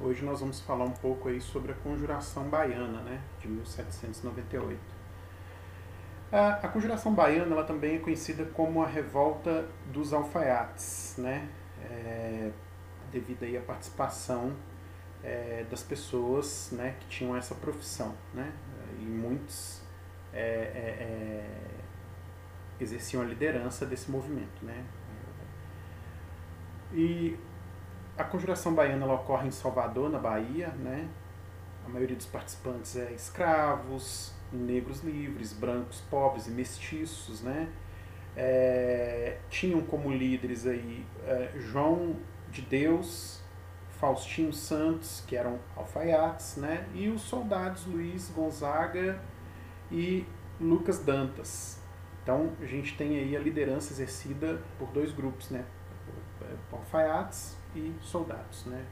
Hoje nós vamos falar um pouco aí sobre a Conjuração Baiana, né, de 1798. A, a Conjuração Baiana ela também é conhecida como a Revolta dos Alfaiates, né, é, devido aí à participação é, das pessoas né, que tinham essa profissão, né, e muitos é, é, é exerciam a liderança desse movimento, né. E a conjuração baiana ocorre em Salvador, na Bahia, né? A maioria dos participantes é escravos, negros livres, brancos pobres e mestiços, né? É, tinham como líderes aí é, João de Deus, Faustinho Santos, que eram alfaiates, né? E os soldados Luiz Gonzaga e Lucas Dantas. Então a gente tem aí a liderança exercida por dois grupos, né? Alfaiates e soldados. Né?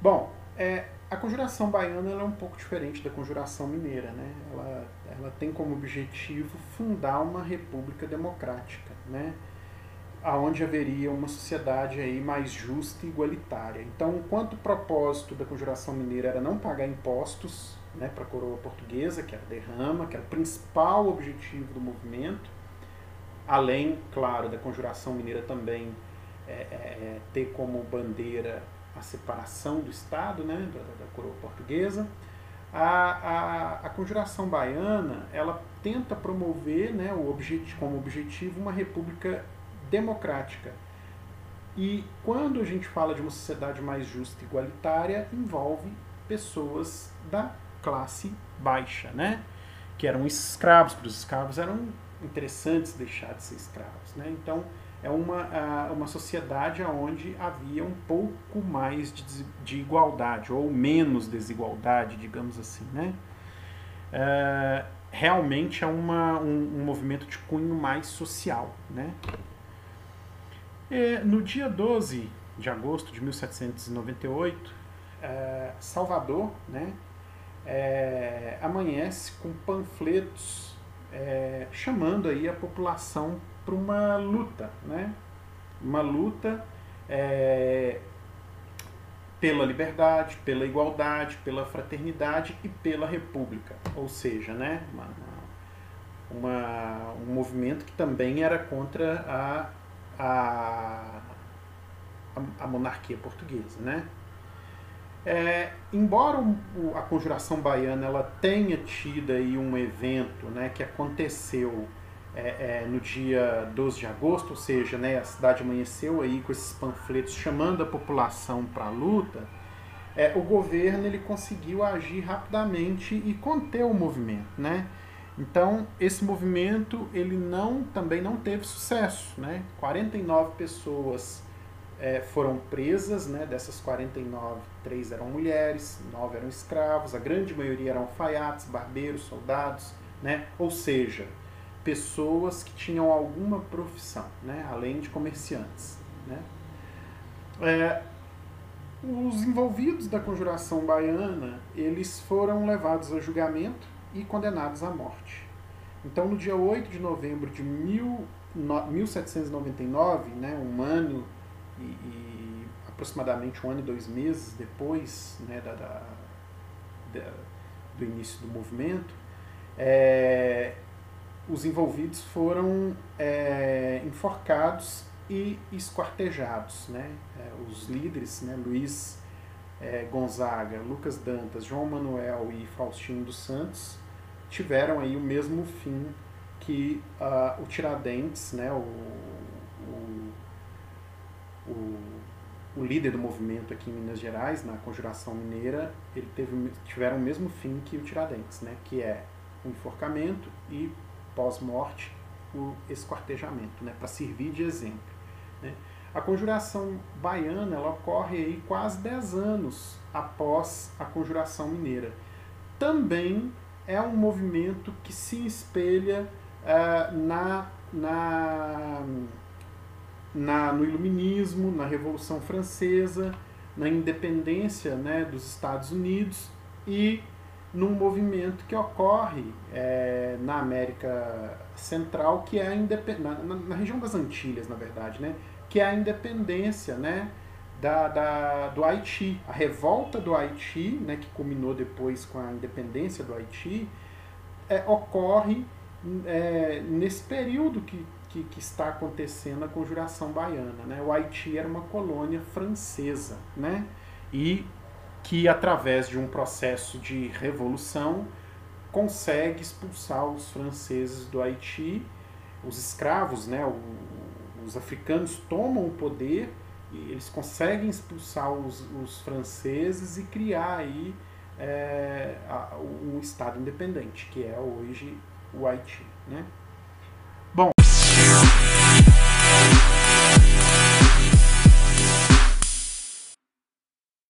Bom, é, a conjuração baiana é um pouco diferente da conjuração mineira. Né? Ela, ela tem como objetivo fundar uma república democrática, né? onde haveria uma sociedade aí mais justa e igualitária. Então, enquanto o propósito da conjuração mineira era não pagar impostos né, para a coroa portuguesa, que era derrama, que era o principal objetivo do movimento, além, claro, da conjuração mineira também é, é, é, ter como bandeira a separação do Estado, né, da, da coroa portuguesa. A, a, a, conjuração baiana ela tenta promover né, o objetivo, como objetivo uma república democrática. E quando a gente fala de uma sociedade mais justa e igualitária, envolve pessoas da classe baixa, né? que eram escravos, porque os escravos eram interessantes deixar de ser escravos. Né? Então, é uma, uma sociedade onde havia um pouco mais de, de igualdade, ou menos desigualdade, digamos assim. Né? É, realmente é uma, um, um, movimento de cunho mais social. Né? E, no dia 12 de agosto de 1798, é, Salvador né, é, amanhece com panfletos é, chamando aí a população para uma luta, né? Uma luta é, pela liberdade, pela igualdade, pela fraternidade e pela república. Ou seja, né? Uma, uma, um movimento que também era contra a, a, a monarquia portuguesa, né? É, embora o, a conjuração baiana ela tenha tido aí um evento né, que aconteceu é, é, no dia 12 de agosto, ou seja, né, a cidade amanheceu aí com esses panfletos chamando a população para a luta, é, o governo ele conseguiu agir rapidamente e conter o movimento, né? Então, esse movimento ele não também não teve sucesso, né? 49 pessoas é, foram presas, né? Dessas 49, três eram mulheres, nove eram escravos, a grande maioria eram alfaiates, barbeiros, soldados, né? Ou seja, pessoas que tinham alguma profissão, né, além de comerciantes. Né. É, os envolvidos da conjuração baiana, eles foram levados a julgamento e condenados à morte. Então, no dia 8 de novembro de mil, no, 1799, né, um ano e, e, aproximadamente um ano e dois meses depois né, da, da, da do início do movimento, é, os envolvidos foram é, enforcados e esquartejados. Né? É, os líderes, né, Luiz é, Gonzaga, Lucas Dantas, João Manuel e Faustino dos Santos, tiveram aí o mesmo fim que uh, o Tiradentes, né, o, o, o, o, líder do movimento aqui em Minas Gerais, na Conjuração Mineira, ele teve, tiveram o mesmo fim que o Tiradentes, né, que é o enforcamento e pós-morte, o esquartejamento, né, para servir de exemplo. Né. A conjuração baiana ela ocorre aí quase 10 anos após a conjuração mineira. Também é um movimento que se espelha uh, na, na, na, no iluminismo, na Revolução Francesa, na independência né, dos Estados Unidos e num movimento que ocorre é, na América Central, que é a na, na, na, região das Antilhas, na verdade, né? que é a independência né? da, da, do Haiti. A revolta do Haiti, né, que culminou depois com a independência do Haiti, é, ocorre é, nesse período que, que, que, está acontecendo a conjuração baiana. Né? O Haiti era uma colônia francesa né? e que, através de um processo de revolução, consegue expulsar os franceses do Haiti. Os escravos, né, os africanos tomam o poder e eles conseguem expulsar os, os franceses e criar aí é, um Estado independente, que é hoje o Haiti. Né?